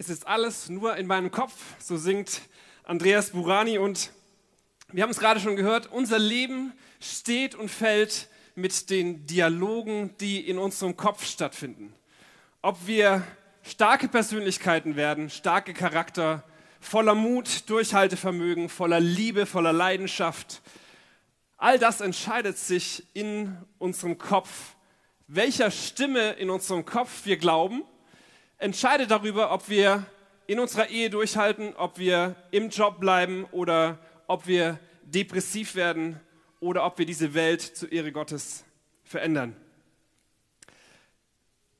Es ist alles nur in meinem Kopf, so singt Andreas Burani. Und wir haben es gerade schon gehört, unser Leben steht und fällt mit den Dialogen, die in unserem Kopf stattfinden. Ob wir starke Persönlichkeiten werden, starke Charakter, voller Mut, Durchhaltevermögen, voller Liebe, voller Leidenschaft. All das entscheidet sich in unserem Kopf. Welcher Stimme in unserem Kopf wir glauben entscheidet darüber, ob wir in unserer Ehe durchhalten, ob wir im Job bleiben oder ob wir depressiv werden oder ob wir diese Welt zur Ehre Gottes verändern.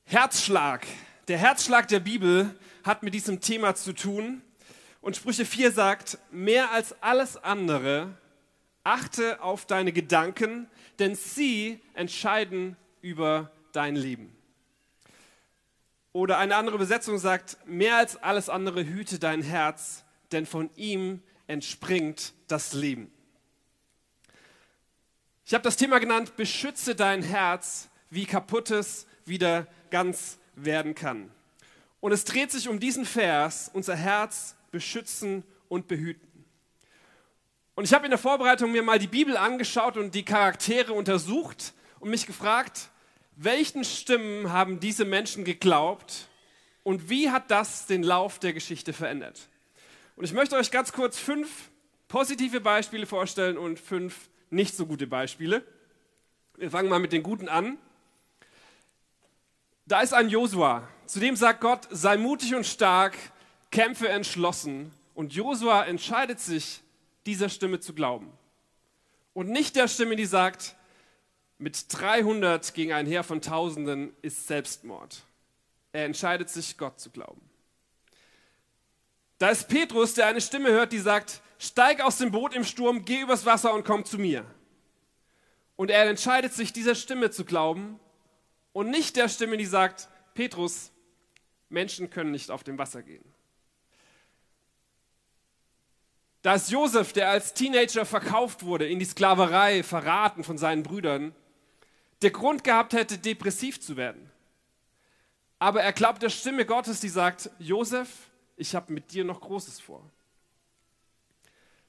Herzschlag. Der Herzschlag der Bibel hat mit diesem Thema zu tun. Und Sprüche 4 sagt, mehr als alles andere, achte auf deine Gedanken, denn sie entscheiden über dein Leben. Oder eine andere Übersetzung sagt, mehr als alles andere hüte dein Herz, denn von ihm entspringt das Leben. Ich habe das Thema genannt, beschütze dein Herz, wie kaputtes wieder ganz werden kann. Und es dreht sich um diesen Vers, unser Herz beschützen und behüten. Und ich habe in der Vorbereitung mir mal die Bibel angeschaut und die Charaktere untersucht und mich gefragt, welchen Stimmen haben diese Menschen geglaubt und wie hat das den Lauf der Geschichte verändert? Und ich möchte euch ganz kurz fünf positive Beispiele vorstellen und fünf nicht so gute Beispiele. Wir fangen mal mit den guten an. Da ist ein Josua, zu dem sagt Gott, sei mutig und stark, kämpfe entschlossen. Und Josua entscheidet sich, dieser Stimme zu glauben. Und nicht der Stimme, die sagt, mit 300 gegen ein Heer von Tausenden ist Selbstmord. Er entscheidet sich, Gott zu glauben. Da ist Petrus, der eine Stimme hört, die sagt, steig aus dem Boot im Sturm, geh übers Wasser und komm zu mir. Und er entscheidet sich, dieser Stimme zu glauben und nicht der Stimme, die sagt, Petrus, Menschen können nicht auf dem Wasser gehen. Da ist Josef, der als Teenager verkauft wurde, in die Sklaverei, verraten von seinen Brüdern der Grund gehabt hätte, depressiv zu werden. Aber er glaubt der Stimme Gottes, die sagt, Josef, ich habe mit dir noch Großes vor.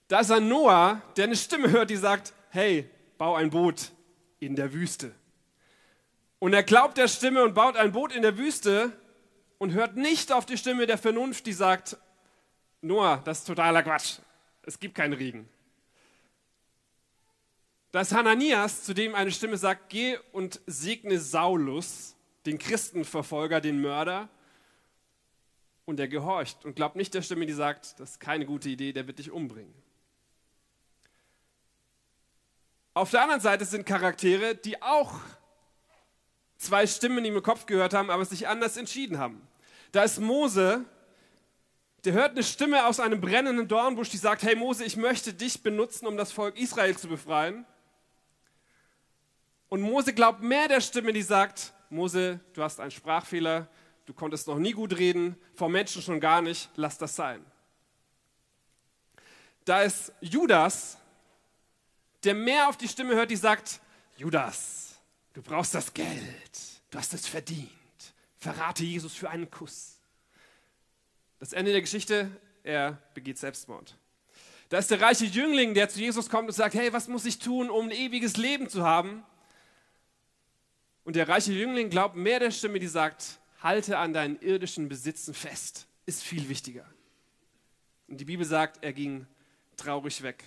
Da ist ein Noah, der eine Stimme hört, die sagt, hey, bau ein Boot in der Wüste. Und er glaubt der Stimme und baut ein Boot in der Wüste und hört nicht auf die Stimme der Vernunft, die sagt, Noah, das ist totaler Quatsch. Es gibt keinen Regen. Da ist Hananias, zu dem eine Stimme sagt, geh und segne Saulus, den Christenverfolger, den Mörder. Und er gehorcht und glaubt nicht der Stimme, die sagt, das ist keine gute Idee, der wird dich umbringen. Auf der anderen Seite sind Charaktere, die auch zwei Stimmen im Kopf gehört haben, aber sich anders entschieden haben. Da ist Mose, der hört eine Stimme aus einem brennenden Dornbusch, die sagt, hey Mose, ich möchte dich benutzen, um das Volk Israel zu befreien. Und Mose glaubt mehr der Stimme, die sagt, Mose, du hast einen Sprachfehler, du konntest noch nie gut reden, vor Menschen schon gar nicht, lass das sein. Da ist Judas, der mehr auf die Stimme hört, die sagt, Judas, du brauchst das Geld, du hast es verdient, verrate Jesus für einen Kuss. Das Ende der Geschichte, er begeht Selbstmord. Da ist der reiche Jüngling, der zu Jesus kommt und sagt, hey, was muss ich tun, um ein ewiges Leben zu haben? Und der reiche Jüngling glaubt mehr der Stimme, die sagt, halte an deinen irdischen Besitzen fest, ist viel wichtiger. Und die Bibel sagt, er ging traurig weg.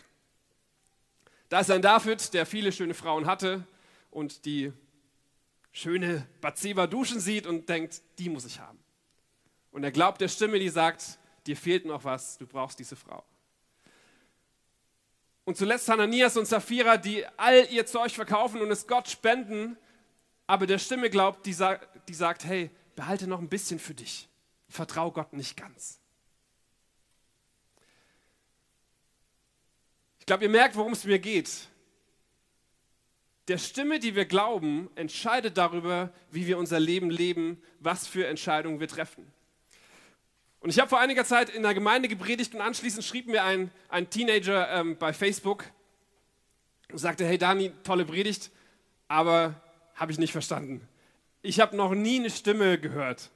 Da ist ein David, der viele schöne Frauen hatte und die schöne Bathseba duschen sieht und denkt, die muss ich haben. Und er glaubt der Stimme, die sagt, dir fehlt noch was, du brauchst diese Frau. Und zuletzt Hananias und Sapphira, die all ihr Zeug verkaufen und es Gott spenden aber der Stimme glaubt, die, sa die sagt, hey, behalte noch ein bisschen für dich. Vertrau Gott nicht ganz. Ich glaube, ihr merkt, worum es mir geht. Der Stimme, die wir glauben, entscheidet darüber, wie wir unser Leben leben, was für Entscheidungen wir treffen. Und ich habe vor einiger Zeit in der Gemeinde gepredigt und anschließend schrieb mir ein, ein Teenager ähm, bei Facebook und sagte, hey Dani, tolle Predigt, aber habe ich nicht verstanden. Ich habe noch nie eine Stimme gehört.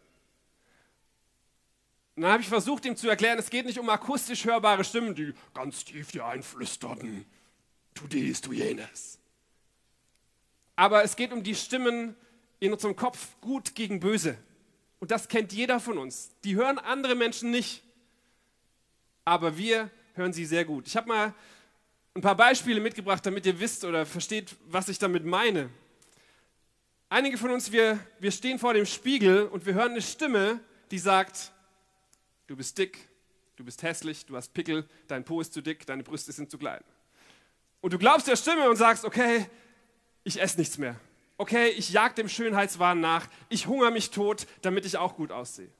Und dann habe ich versucht, ihm zu erklären, es geht nicht um akustisch hörbare Stimmen, die ganz tief dir einflüsterten. Tu dies, tu jenes. Aber es geht um die Stimmen in unserem Kopf, gut gegen böse. Und das kennt jeder von uns. Die hören andere Menschen nicht, aber wir hören sie sehr gut. Ich habe mal ein paar Beispiele mitgebracht, damit ihr wisst oder versteht, was ich damit meine. Einige von uns, wir, wir stehen vor dem Spiegel und wir hören eine Stimme, die sagt, du bist dick, du bist hässlich, du hast Pickel, dein Po ist zu dick, deine Brüste sind zu klein. Und du glaubst der Stimme und sagst, okay, ich esse nichts mehr. Okay, ich jag dem Schönheitswahn nach, ich hungere mich tot, damit ich auch gut aussehe.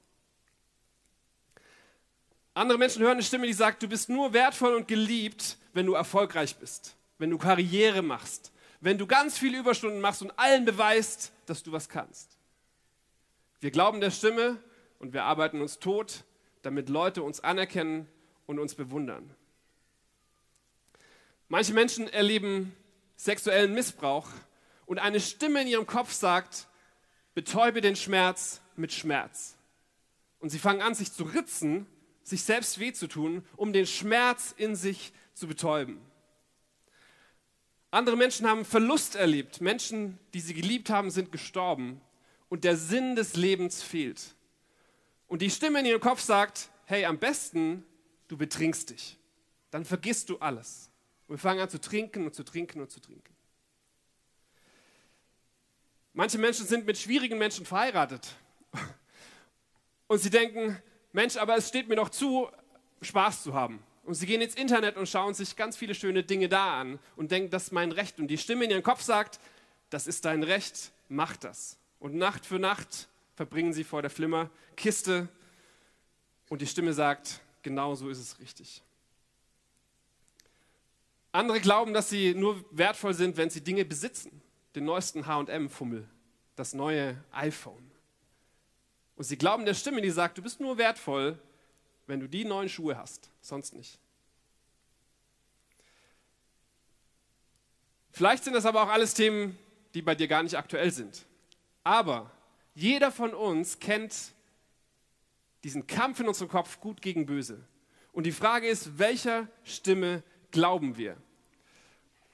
Andere Menschen hören eine Stimme, die sagt, du bist nur wertvoll und geliebt, wenn du erfolgreich bist, wenn du Karriere machst, wenn du ganz viele Überstunden machst und allen beweist, dass du was kannst. Wir glauben der Stimme und wir arbeiten uns tot, damit Leute uns anerkennen und uns bewundern. Manche Menschen erleben sexuellen Missbrauch und eine Stimme in ihrem Kopf sagt, betäube den Schmerz mit Schmerz. Und sie fangen an, sich zu ritzen sich selbst weh zu tun, um den Schmerz in sich zu betäuben. Andere Menschen haben Verlust erlebt. Menschen, die sie geliebt haben, sind gestorben und der Sinn des Lebens fehlt. Und die Stimme in ihrem Kopf sagt, hey, am besten, du betrinkst dich. Dann vergisst du alles. Und wir fangen an zu trinken und zu trinken und zu trinken. Manche Menschen sind mit schwierigen Menschen verheiratet. Und sie denken, Mensch, aber es steht mir doch zu, Spaß zu haben. Und sie gehen ins Internet und schauen sich ganz viele schöne Dinge da an und denken, das ist mein Recht. Und die Stimme in ihrem Kopf sagt, das ist dein Recht, mach das. Und Nacht für Nacht verbringen sie vor der Flimmerkiste und die Stimme sagt, genau so ist es richtig. Andere glauben, dass sie nur wertvoll sind, wenn sie Dinge besitzen. Den neuesten HM-Fummel, das neue iPhone. Und sie glauben der Stimme, die sagt, du bist nur wertvoll, wenn du die neuen Schuhe hast, sonst nicht. Vielleicht sind das aber auch alles Themen, die bei dir gar nicht aktuell sind. Aber jeder von uns kennt diesen Kampf in unserem Kopf gut gegen böse. Und die Frage ist, welcher Stimme glauben wir?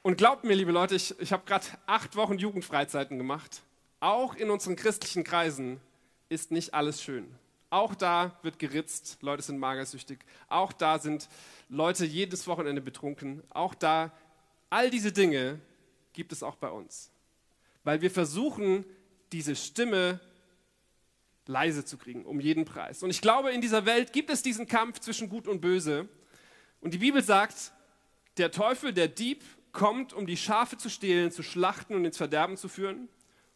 Und glaubt mir, liebe Leute, ich, ich habe gerade acht Wochen Jugendfreizeiten gemacht. Auch in unseren christlichen Kreisen ist nicht alles schön. Auch da wird geritzt, Leute sind magersüchtig. Auch da sind Leute jedes Wochenende betrunken. Auch da, all diese Dinge gibt es auch bei uns. Weil wir versuchen, diese Stimme leise zu kriegen, um jeden Preis. Und ich glaube, in dieser Welt gibt es diesen Kampf zwischen Gut und Böse. Und die Bibel sagt, der Teufel, der Dieb, kommt, um die Schafe zu stehlen, zu schlachten und ins Verderben zu führen.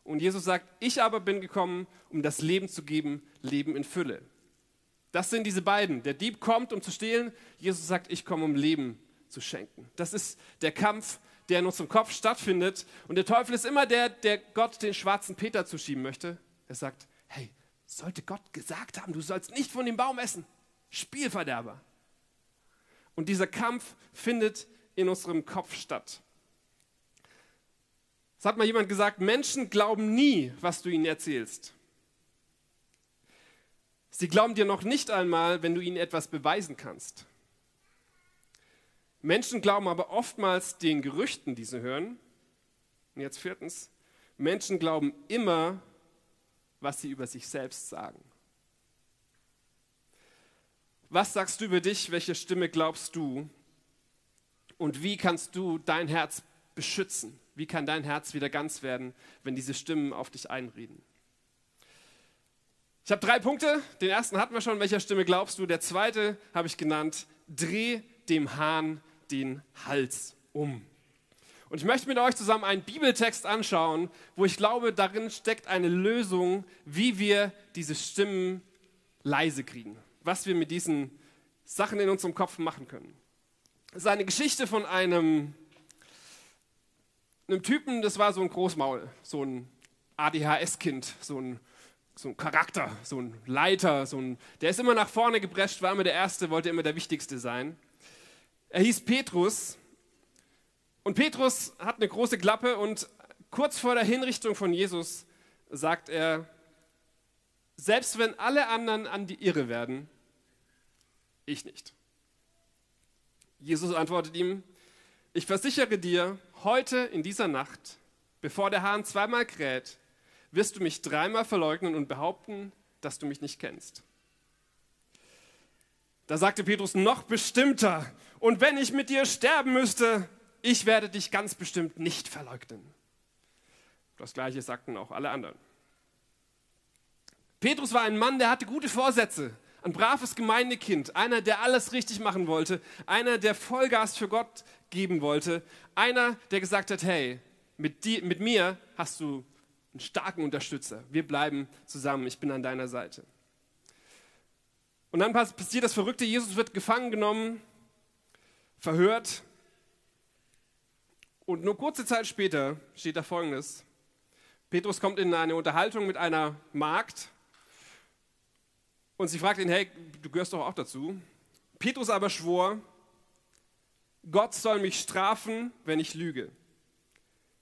Und Jesus sagt, ich aber bin gekommen, um das Leben zu geben, Leben in Fülle. Das sind diese beiden. Der Dieb kommt, um zu stehlen. Jesus sagt, ich komme, um Leben zu schenken. Das ist der Kampf, der in unserem Kopf stattfindet. Und der Teufel ist immer der, der Gott den schwarzen Peter zuschieben möchte. Er sagt, hey, sollte Gott gesagt haben, du sollst nicht von dem Baum essen. Spielverderber. Und dieser Kampf findet in unserem Kopf statt. Es hat mal jemand gesagt, Menschen glauben nie, was du ihnen erzählst. Sie glauben dir noch nicht einmal, wenn du ihnen etwas beweisen kannst. Menschen glauben aber oftmals den Gerüchten, die sie hören. Und jetzt viertens, Menschen glauben immer, was sie über sich selbst sagen. Was sagst du über dich? Welche Stimme glaubst du? Und wie kannst du dein Herz beschützen? Wie kann dein Herz wieder ganz werden, wenn diese Stimmen auf dich einreden? Ich habe drei Punkte. Den ersten hatten wir schon. Welcher Stimme glaubst du? Der zweite habe ich genannt. Dreh dem Hahn den Hals um. Und ich möchte mit euch zusammen einen Bibeltext anschauen, wo ich glaube, darin steckt eine Lösung, wie wir diese Stimmen leise kriegen. Was wir mit diesen Sachen in unserem Kopf machen können. Es ist eine Geschichte von einem einem Typen, das war so ein Großmaul, so ein ADHS-Kind, so ein, so ein Charakter, so ein Leiter, so ein, der ist immer nach vorne geprescht, war immer der Erste, wollte immer der Wichtigste sein. Er hieß Petrus und Petrus hat eine große Klappe und kurz vor der Hinrichtung von Jesus sagt er, selbst wenn alle anderen an die Irre werden, ich nicht. Jesus antwortet ihm, ich versichere dir, heute in dieser Nacht, bevor der Hahn zweimal kräht, wirst du mich dreimal verleugnen und behaupten, dass du mich nicht kennst. Da sagte Petrus noch bestimmter, und wenn ich mit dir sterben müsste, ich werde dich ganz bestimmt nicht verleugnen. Das gleiche sagten auch alle anderen. Petrus war ein Mann, der hatte gute Vorsätze, ein braves Gemeindekind, einer, der alles richtig machen wollte, einer, der Vollgas für Gott geben wollte, einer, der gesagt hat, hey, mit, die, mit mir hast du einen starken Unterstützer. Wir bleiben zusammen, ich bin an deiner Seite. Und dann passiert das Verrückte, Jesus wird gefangen genommen, verhört. Und nur kurze Zeit später steht da Folgendes. Petrus kommt in eine Unterhaltung mit einer Magd und sie fragt ihn, hey, du gehörst doch auch dazu. Petrus aber schwor, Gott soll mich strafen, wenn ich lüge.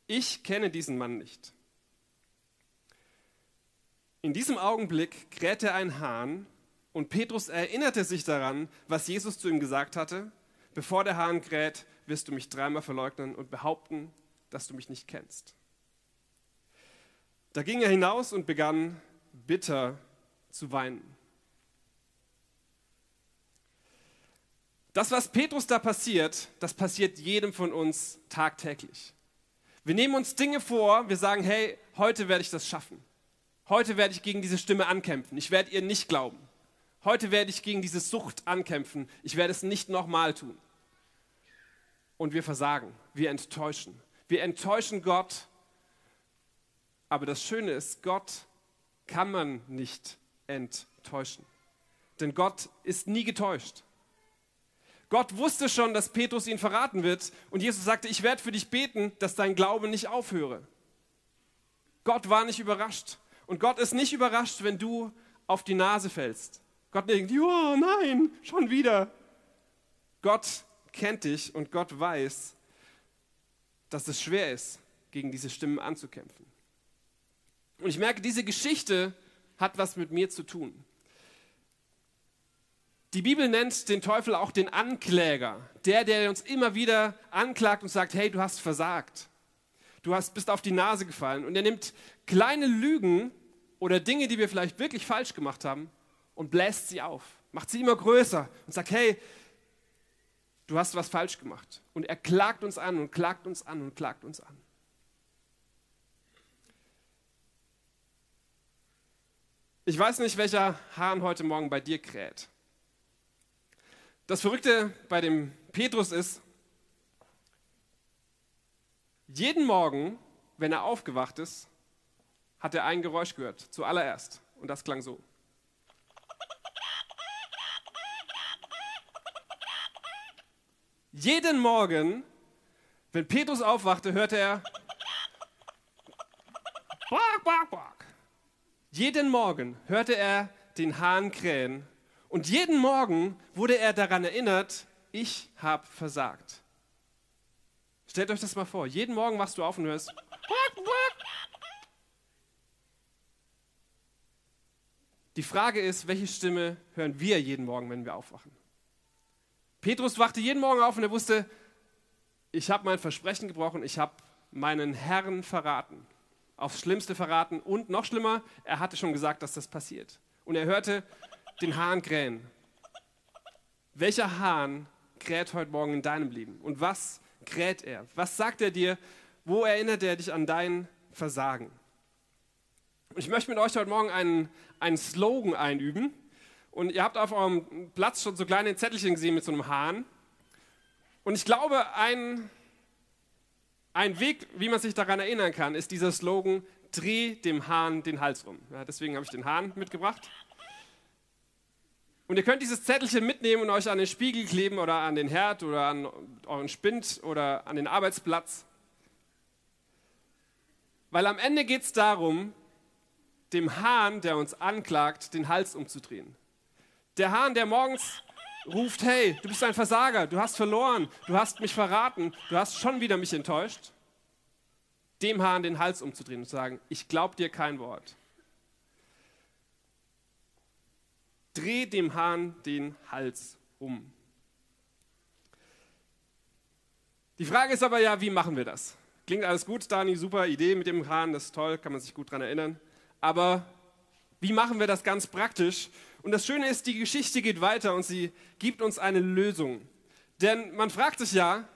Ich kenne diesen Mann nicht. In diesem Augenblick krähte ein Hahn und Petrus erinnerte sich daran, was Jesus zu ihm gesagt hatte. Bevor der Hahn kräht, wirst du mich dreimal verleugnen und behaupten, dass du mich nicht kennst. Da ging er hinaus und begann bitter zu weinen. Das, was Petrus da passiert, das passiert jedem von uns tagtäglich. Wir nehmen uns Dinge vor, wir sagen, hey, heute werde ich das schaffen. Heute werde ich gegen diese Stimme ankämpfen. Ich werde ihr nicht glauben. Heute werde ich gegen diese Sucht ankämpfen. Ich werde es nicht nochmal tun. Und wir versagen. Wir enttäuschen. Wir enttäuschen Gott. Aber das Schöne ist, Gott kann man nicht enttäuschen. Denn Gott ist nie getäuscht. Gott wusste schon, dass Petrus ihn verraten wird. Und Jesus sagte, ich werde für dich beten, dass dein Glaube nicht aufhöre. Gott war nicht überrascht. Und Gott ist nicht überrascht, wenn du auf die Nase fällst. Gott denkt, ja, nein, schon wieder. Gott kennt dich und Gott weiß, dass es schwer ist, gegen diese Stimmen anzukämpfen. Und ich merke, diese Geschichte hat was mit mir zu tun. Die Bibel nennt den Teufel auch den Ankläger, der, der uns immer wieder anklagt und sagt, hey, du hast versagt. Du hast, bist auf die Nase gefallen. Und er nimmt kleine Lügen oder Dinge, die wir vielleicht wirklich falsch gemacht haben, und bläst sie auf, macht sie immer größer und sagt, hey, du hast was falsch gemacht. Und er klagt uns an und klagt uns an und klagt uns an. Ich weiß nicht, welcher Hahn heute Morgen bei dir kräht. Das Verrückte bei dem Petrus ist, jeden Morgen, wenn er aufgewacht ist, hat er ein Geräusch gehört, zuallererst. Und das klang so. Jeden Morgen, wenn Petrus aufwachte, hörte er Bark, bark, bark. Jeden Morgen hörte er den Hahn krähen und jeden Morgen wurde er daran erinnert, ich habe versagt. Stellt euch das mal vor. Jeden Morgen wachst du auf und hörst. Die Frage ist, welche Stimme hören wir jeden Morgen, wenn wir aufwachen? Petrus wachte jeden Morgen auf und er wusste, ich habe mein Versprechen gebrochen, ich habe meinen Herrn verraten, aufs Schlimmste verraten und noch schlimmer, er hatte schon gesagt, dass das passiert. Und er hörte, den Hahn krähen. Welcher Hahn kräht heute Morgen in deinem Leben? Und was kräht er? Was sagt er dir? Wo erinnert er dich an dein Versagen? Und ich möchte mit euch heute Morgen einen, einen Slogan einüben. Und ihr habt auf eurem Platz schon so kleine Zettelchen gesehen mit so einem Hahn. Und ich glaube, ein, ein Weg, wie man sich daran erinnern kann, ist dieser Slogan, dreh dem Hahn den Hals rum. Ja, deswegen habe ich den Hahn mitgebracht. Und ihr könnt dieses Zettelchen mitnehmen und euch an den Spiegel kleben oder an den Herd oder an euren Spind oder an den Arbeitsplatz. Weil am Ende geht es darum, dem Hahn, der uns anklagt, den Hals umzudrehen. Der Hahn, der morgens ruft, hey, du bist ein Versager, du hast verloren, du hast mich verraten, du hast schon wieder mich enttäuscht. Dem Hahn den Hals umzudrehen und zu sagen, ich glaube dir kein Wort. Dreh dem Hahn den Hals um. Die Frage ist aber ja, wie machen wir das? Klingt alles gut, Dani, super Idee mit dem Hahn, das ist toll, kann man sich gut daran erinnern. Aber wie machen wir das ganz praktisch? Und das Schöne ist, die Geschichte geht weiter und sie gibt uns eine Lösung. Denn man fragt sich ja,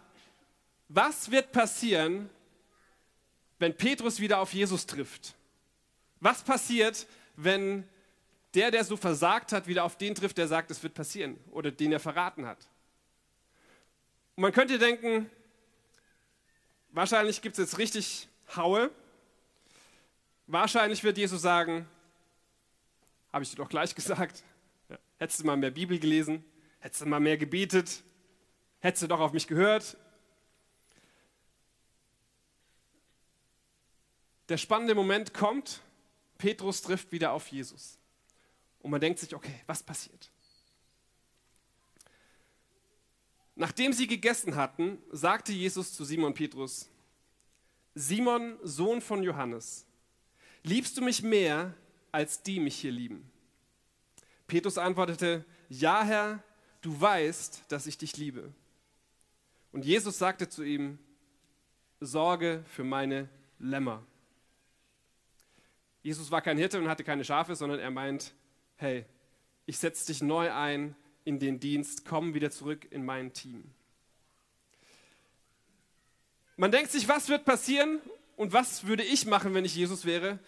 was wird passieren, wenn Petrus wieder auf Jesus trifft? Was passiert, wenn der, der so versagt hat, wieder auf den trifft, der sagt, es wird passieren oder den er verraten hat? Und man könnte denken, wahrscheinlich gibt es jetzt richtig Haue. Wahrscheinlich wird Jesus sagen, habe ich dir doch gleich gesagt, ja. hättest du mal mehr Bibel gelesen, hättest du mal mehr gebetet, hättest du doch auf mich gehört. Der spannende Moment kommt, Petrus trifft wieder auf Jesus. Und man denkt sich, okay, was passiert? Nachdem sie gegessen hatten, sagte Jesus zu Simon Petrus, Simon, Sohn von Johannes, liebst du mich mehr, als die mich hier lieben? Petrus antwortete, ja Herr, du weißt, dass ich dich liebe. Und Jesus sagte zu ihm, Sorge für meine Lämmer. Jesus war kein Hirte und hatte keine Schafe, sondern er meint, hey, ich setze dich neu ein in den Dienst, komm wieder zurück in mein Team. Man denkt sich, was wird passieren und was würde ich machen, wenn ich Jesus wäre?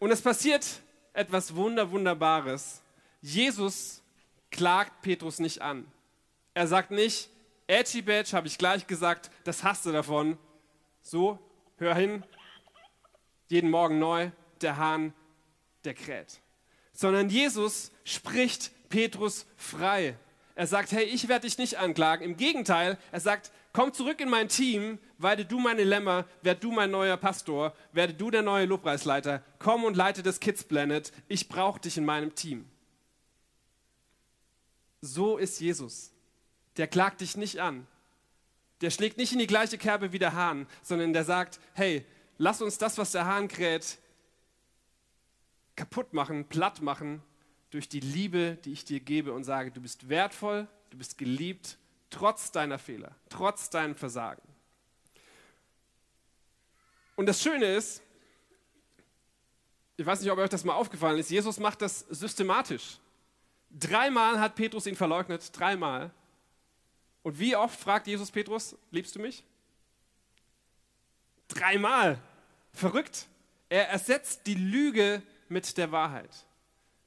Und es passiert etwas Wunder, Wunderbares. Jesus klagt Petrus nicht an. Er sagt nicht, Edgy Badge habe ich gleich gesagt, das hast du davon. So, hör hin, jeden Morgen neu, der Hahn, der kräht sondern Jesus spricht Petrus frei. Er sagt, hey, ich werde dich nicht anklagen. Im Gegenteil, er sagt, komm zurück in mein Team, weide du meine Lämmer, werde du mein neuer Pastor, werde du der neue Lobpreisleiter, komm und leite das Kids Planet, ich brauche dich in meinem Team. So ist Jesus. Der klagt dich nicht an. Der schlägt nicht in die gleiche Kerbe wie der Hahn, sondern der sagt, hey, lass uns das, was der Hahn kräht, kaputt machen, platt machen durch die Liebe, die ich dir gebe und sage, du bist wertvoll, du bist geliebt, trotz deiner Fehler, trotz deinem Versagen. Und das Schöne ist, ich weiß nicht, ob euch das mal aufgefallen ist, Jesus macht das systematisch. Dreimal hat Petrus ihn verleugnet, dreimal. Und wie oft fragt Jesus Petrus, liebst du mich? Dreimal. Verrückt. Er ersetzt die Lüge mit der Wahrheit.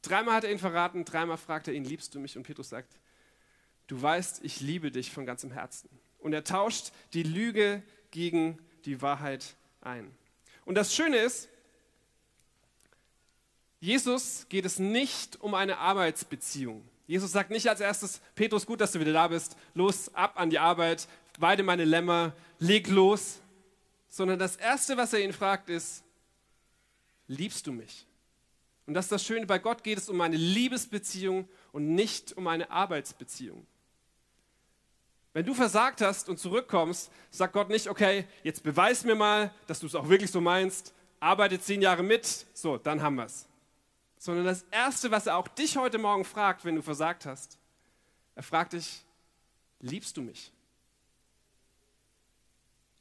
Dreimal hat er ihn verraten, dreimal fragt er ihn, liebst du mich? Und Petrus sagt, du weißt, ich liebe dich von ganzem Herzen. Und er tauscht die Lüge gegen die Wahrheit ein. Und das Schöne ist, Jesus geht es nicht um eine Arbeitsbeziehung. Jesus sagt nicht als erstes, Petrus, gut, dass du wieder da bist, los, ab an die Arbeit, weide meine Lämmer, leg los. Sondern das Erste, was er ihn fragt, ist, liebst du mich? Und das ist das Schöne, bei Gott geht es um eine Liebesbeziehung und nicht um eine Arbeitsbeziehung. Wenn du versagt hast und zurückkommst, sagt Gott nicht, okay, jetzt beweis mir mal, dass du es auch wirklich so meinst, arbeite zehn Jahre mit, so, dann haben wir es. Sondern das Erste, was er auch dich heute Morgen fragt, wenn du versagt hast, er fragt dich, liebst du mich?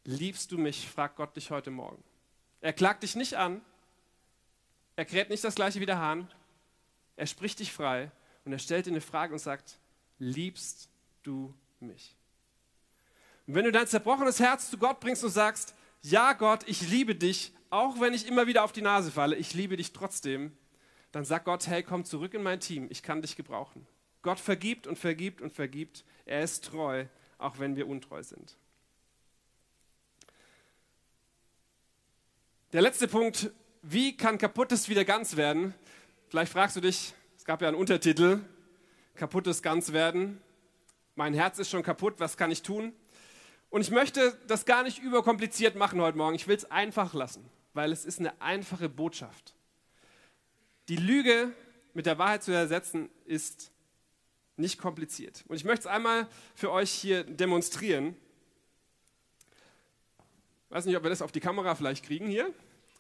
Liebst du mich, fragt Gott dich heute Morgen. Er klagt dich nicht an, er kräht nicht das gleiche wie der Hahn. Er spricht dich frei und er stellt dir eine Frage und sagt, liebst du mich? Und wenn du dein zerbrochenes Herz zu Gott bringst und sagst, ja Gott, ich liebe dich, auch wenn ich immer wieder auf die Nase falle, ich liebe dich trotzdem, dann sagt Gott, hey, komm zurück in mein Team, ich kann dich gebrauchen. Gott vergibt und vergibt und vergibt. Er ist treu, auch wenn wir untreu sind. Der letzte Punkt, wie kann kaputtes wieder ganz werden? Vielleicht fragst du dich, es gab ja einen Untertitel, kaputtes ganz werden. Mein Herz ist schon kaputt, was kann ich tun? Und ich möchte das gar nicht überkompliziert machen heute Morgen. Ich will es einfach lassen, weil es ist eine einfache Botschaft. Die Lüge mit der Wahrheit zu ersetzen ist nicht kompliziert. Und ich möchte es einmal für euch hier demonstrieren. Ich weiß nicht, ob wir das auf die Kamera vielleicht kriegen hier.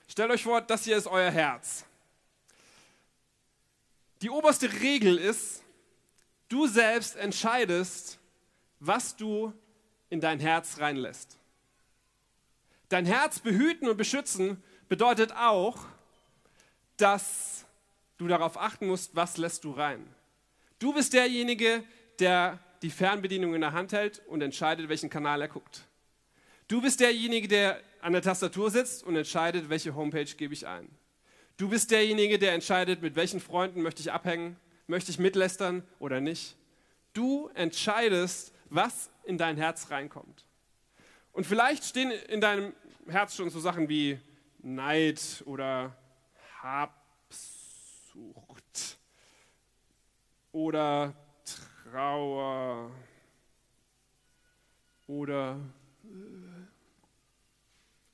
Stellt euch vor, das hier ist euer Herz. Die oberste Regel ist, Du selbst entscheidest, was du in dein Herz reinlässt. Dein Herz behüten und beschützen bedeutet auch, dass du darauf achten musst, was lässt du rein. Du bist derjenige, der die Fernbedienung in der Hand hält und entscheidet, welchen Kanal er guckt. Du bist derjenige, der an der Tastatur sitzt und entscheidet, welche Homepage gebe ich ein. Du bist derjenige, der entscheidet, mit welchen Freunden möchte ich abhängen, möchte ich mitlästern oder nicht. Du entscheidest, was in dein Herz reinkommt. Und vielleicht stehen in deinem Herz schon so Sachen wie Neid oder Habsucht oder Trauer oder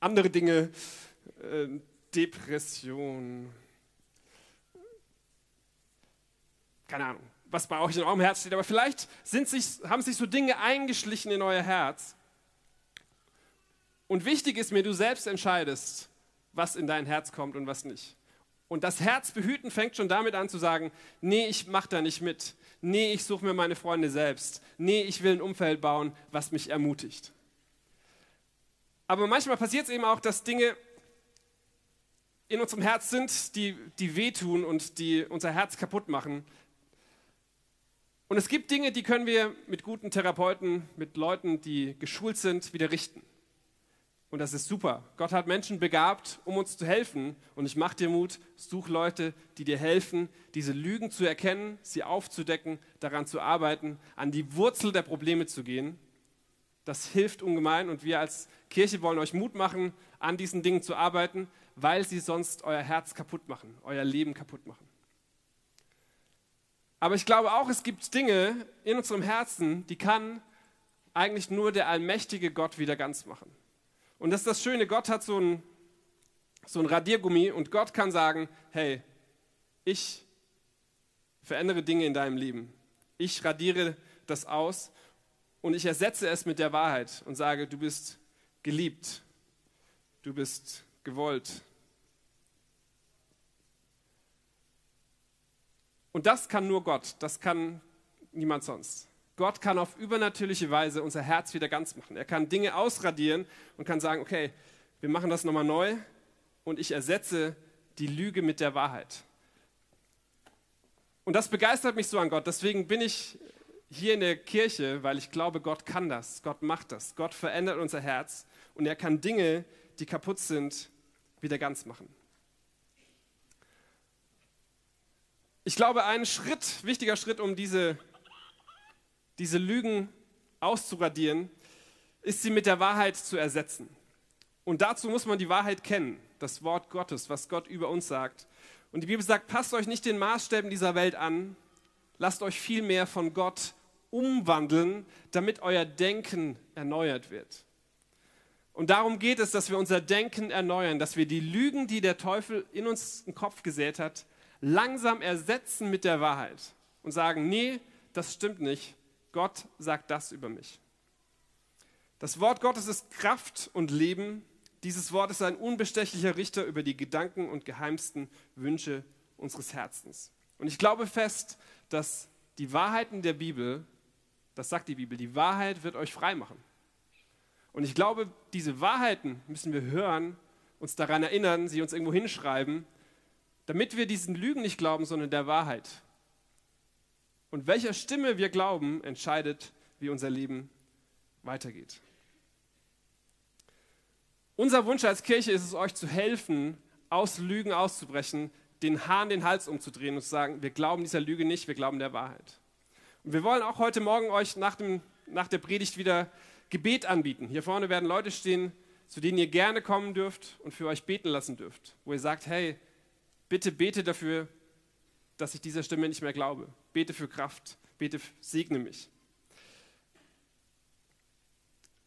andere Dinge, äh, Depression, keine Ahnung, was bei euch in eurem Herz steht, aber vielleicht sind sich, haben sich so Dinge eingeschlichen in euer Herz. Und wichtig ist mir, du selbst entscheidest, was in dein Herz kommt und was nicht. Und das Herz behüten fängt schon damit an zu sagen, nee, ich mache da nicht mit. Nee, ich suche mir meine Freunde selbst. Nee, ich will ein Umfeld bauen, was mich ermutigt. Aber manchmal passiert es eben auch, dass Dinge in unserem Herz sind, die, die wehtun und die unser Herz kaputt machen. Und es gibt Dinge, die können wir mit guten Therapeuten, mit Leuten, die geschult sind, wieder richten. Und das ist super. Gott hat Menschen begabt, um uns zu helfen. Und ich mache dir Mut, such Leute, die dir helfen, diese Lügen zu erkennen, sie aufzudecken, daran zu arbeiten, an die Wurzel der Probleme zu gehen. Das hilft ungemein und wir als Kirche wollen euch Mut machen, an diesen Dingen zu arbeiten, weil sie sonst euer Herz kaputt machen, euer Leben kaputt machen. Aber ich glaube auch, es gibt Dinge in unserem Herzen, die kann eigentlich nur der allmächtige Gott wieder ganz machen. Und das ist das Schöne, Gott hat so ein, so ein Radiergummi und Gott kann sagen, hey, ich verändere Dinge in deinem Leben. Ich radiere das aus und ich ersetze es mit der Wahrheit und sage, du bist geliebt, du bist gewollt. Und das kann nur Gott, das kann niemand sonst. Gott kann auf übernatürliche Weise unser Herz wieder ganz machen. Er kann Dinge ausradieren und kann sagen, okay, wir machen das nochmal neu und ich ersetze die Lüge mit der Wahrheit. Und das begeistert mich so an Gott. Deswegen bin ich hier in der Kirche, weil ich glaube, Gott kann das. Gott macht das. Gott verändert unser Herz und er kann Dinge, die kaputt sind, wieder ganz machen. Ich glaube, ein Schritt, wichtiger Schritt, um diese diese Lügen auszuradieren, ist sie mit der Wahrheit zu ersetzen. Und dazu muss man die Wahrheit kennen, das Wort Gottes, was Gott über uns sagt. Und die Bibel sagt, passt euch nicht den Maßstäben dieser Welt an, lasst euch vielmehr von Gott umwandeln, damit euer Denken erneuert wird. Und darum geht es, dass wir unser Denken erneuern, dass wir die Lügen, die der Teufel in uns im Kopf gesät hat, langsam ersetzen mit der Wahrheit und sagen, nee, das stimmt nicht. Gott sagt das über mich. Das Wort Gottes ist Kraft und Leben. Dieses Wort ist ein unbestechlicher Richter über die Gedanken und geheimsten Wünsche unseres Herzens. Und ich glaube fest, dass die Wahrheiten der Bibel, das sagt die Bibel, die Wahrheit wird euch frei machen. Und ich glaube, diese Wahrheiten müssen wir hören, uns daran erinnern, sie uns irgendwo hinschreiben, damit wir diesen Lügen nicht glauben, sondern der Wahrheit. Und welcher Stimme wir glauben, entscheidet, wie unser Leben weitergeht. Unser Wunsch als Kirche ist es, euch zu helfen, aus Lügen auszubrechen, den Hahn den Hals umzudrehen und zu sagen, wir glauben dieser Lüge nicht, wir glauben der Wahrheit. Und wir wollen auch heute Morgen euch nach, dem, nach der Predigt wieder Gebet anbieten. Hier vorne werden Leute stehen, zu denen ihr gerne kommen dürft und für euch beten lassen dürft, wo ihr sagt, hey, bitte bete dafür, dass ich dieser Stimme nicht mehr glaube. Bete für Kraft, bete, segne mich.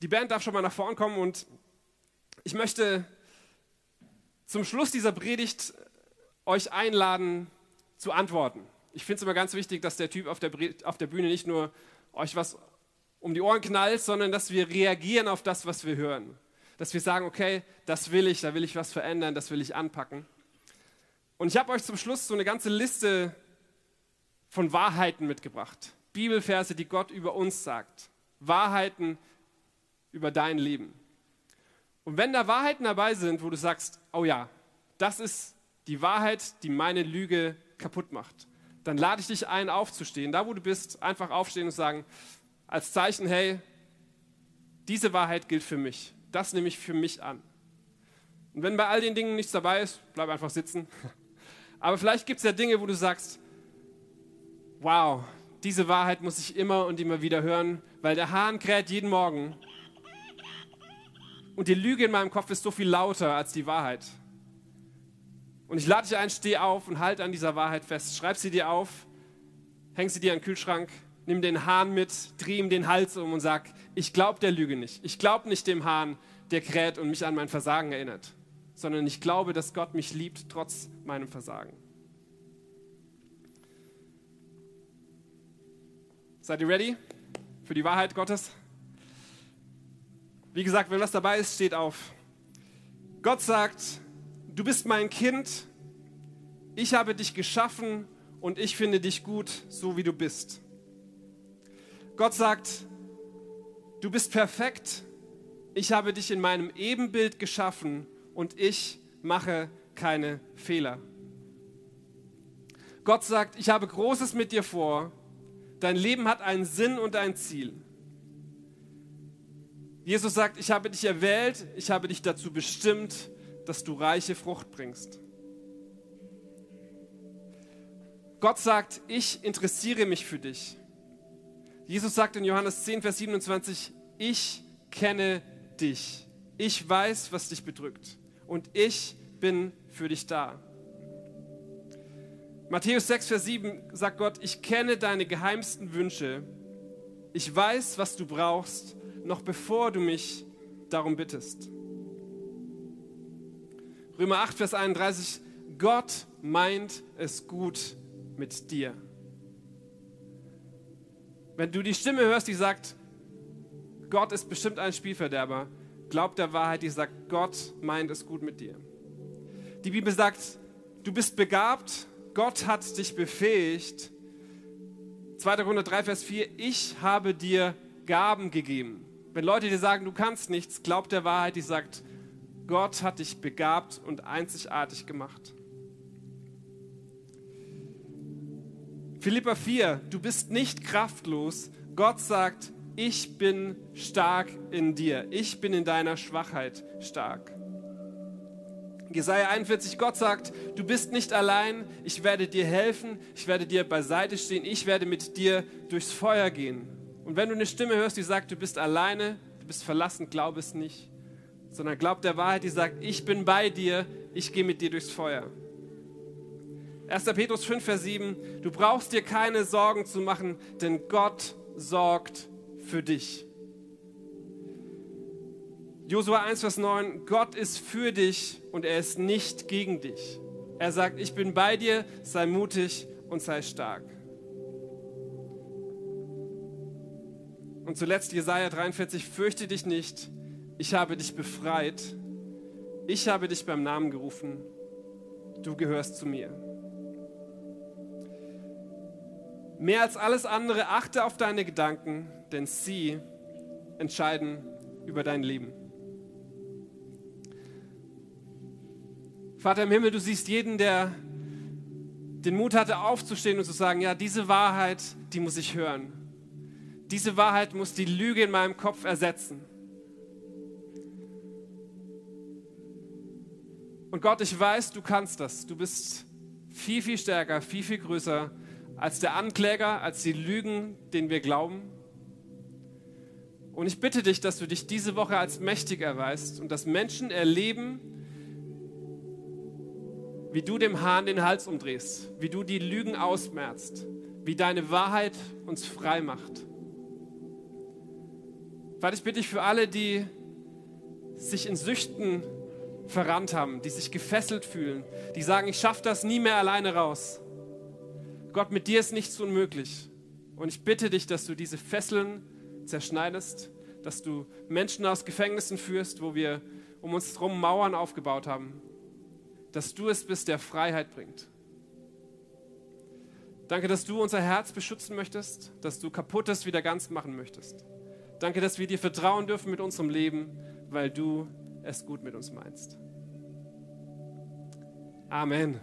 Die Band darf schon mal nach vorn kommen und ich möchte zum Schluss dieser Predigt euch einladen zu antworten. Ich finde es immer ganz wichtig, dass der Typ auf der, auf der Bühne nicht nur euch was um die Ohren knallt, sondern dass wir reagieren auf das, was wir hören. Dass wir sagen, okay, das will ich, da will ich was verändern, das will ich anpacken. Und ich habe euch zum Schluss so eine ganze Liste von Wahrheiten mitgebracht. Bibelverse, die Gott über uns sagt. Wahrheiten über dein Leben. Und wenn da Wahrheiten dabei sind, wo du sagst, oh ja, das ist die Wahrheit, die meine Lüge kaputt macht, dann lade ich dich ein, aufzustehen. Da, wo du bist, einfach aufstehen und sagen, als Zeichen, hey, diese Wahrheit gilt für mich. Das nehme ich für mich an. Und wenn bei all den Dingen nichts dabei ist, bleib einfach sitzen. Aber vielleicht gibt es ja Dinge, wo du sagst, wow, diese Wahrheit muss ich immer und immer wieder hören, weil der Hahn kräht jeden Morgen. Und die Lüge in meinem Kopf ist so viel lauter als die Wahrheit. Und ich lade dich ein, steh auf und halt an dieser Wahrheit fest. Schreib sie dir auf, häng sie dir an den Kühlschrank, nimm den Hahn mit, dreh ihm den Hals um und sag, ich glaube der Lüge nicht. Ich glaube nicht dem Hahn, der kräht und mich an mein Versagen erinnert, sondern ich glaube, dass Gott mich liebt trotz meinem Versagen. Seid ihr ready für die Wahrheit Gottes? Wie gesagt, wenn was dabei ist, steht auf. Gott sagt, du bist mein Kind, ich habe dich geschaffen und ich finde dich gut, so wie du bist. Gott sagt, du bist perfekt, ich habe dich in meinem Ebenbild geschaffen und ich mache keine Fehler. Gott sagt, ich habe Großes mit dir vor, dein Leben hat einen Sinn und ein Ziel. Jesus sagt, ich habe dich erwählt, ich habe dich dazu bestimmt, dass du reiche Frucht bringst. Gott sagt, ich interessiere mich für dich. Jesus sagt in Johannes 10, Vers 27, ich kenne dich. Ich weiß, was dich bedrückt. Und ich bin für dich da. Matthäus 6, Vers 7 sagt Gott, ich kenne deine geheimsten Wünsche. Ich weiß, was du brauchst, noch bevor du mich darum bittest. Römer 8, Vers 31, Gott meint es gut mit dir. Wenn du die Stimme hörst, die sagt, Gott ist bestimmt ein Spielverderber, glaub der Wahrheit, die sagt, Gott meint es gut mit dir. Die Bibel sagt, du bist begabt, Gott hat dich befähigt. 2. Korinther 3, Vers 4, ich habe dir Gaben gegeben. Wenn Leute dir sagen, du kannst nichts, glaub der Wahrheit, die sagt, Gott hat dich begabt und einzigartig gemacht. Philippa 4, du bist nicht kraftlos. Gott sagt, ich bin stark in dir. Ich bin in deiner Schwachheit stark. Jesaja 41, Gott sagt, du bist nicht allein, ich werde dir helfen, ich werde dir beiseite stehen, ich werde mit dir durchs Feuer gehen. Und wenn du eine Stimme hörst, die sagt, du bist alleine, du bist verlassen, glaub es nicht sondern glaubt der Wahrheit, die sagt, ich bin bei dir, ich gehe mit dir durchs Feuer. 1. Petrus 5, Vers 7, du brauchst dir keine Sorgen zu machen, denn Gott sorgt für dich. Josua 1, Vers 9, Gott ist für dich und er ist nicht gegen dich. Er sagt, ich bin bei dir, sei mutig und sei stark. Und zuletzt Jesaja 43, fürchte dich nicht, ich habe dich befreit, ich habe dich beim Namen gerufen, du gehörst zu mir. Mehr als alles andere achte auf deine Gedanken, denn sie entscheiden über dein Leben. Vater im Himmel, du siehst jeden, der den Mut hatte, aufzustehen und zu sagen, ja, diese Wahrheit, die muss ich hören. Diese Wahrheit muss die Lüge in meinem Kopf ersetzen. Und Gott, ich weiß, du kannst das. Du bist viel, viel stärker, viel, viel größer als der Ankläger, als die Lügen, denen wir glauben. Und ich bitte dich, dass du dich diese Woche als mächtig erweist und dass Menschen erleben, wie du dem Hahn den Hals umdrehst, wie du die Lügen ausmerzt, wie deine Wahrheit uns frei macht. Vater, ich bitte dich für alle, die sich in Süchten verrannt haben, die sich gefesselt fühlen, die sagen, ich schaffe das nie mehr alleine raus. Gott, mit dir ist nichts unmöglich. Und ich bitte dich, dass du diese Fesseln zerschneidest, dass du Menschen aus Gefängnissen führst, wo wir um uns herum Mauern aufgebaut haben, dass du es bist, der Freiheit bringt. Danke, dass du unser Herz beschützen möchtest, dass du kaputtes wieder ganz machen möchtest. Danke, dass wir dir vertrauen dürfen mit unserem Leben, weil du es gut mit uns meinst. Amen.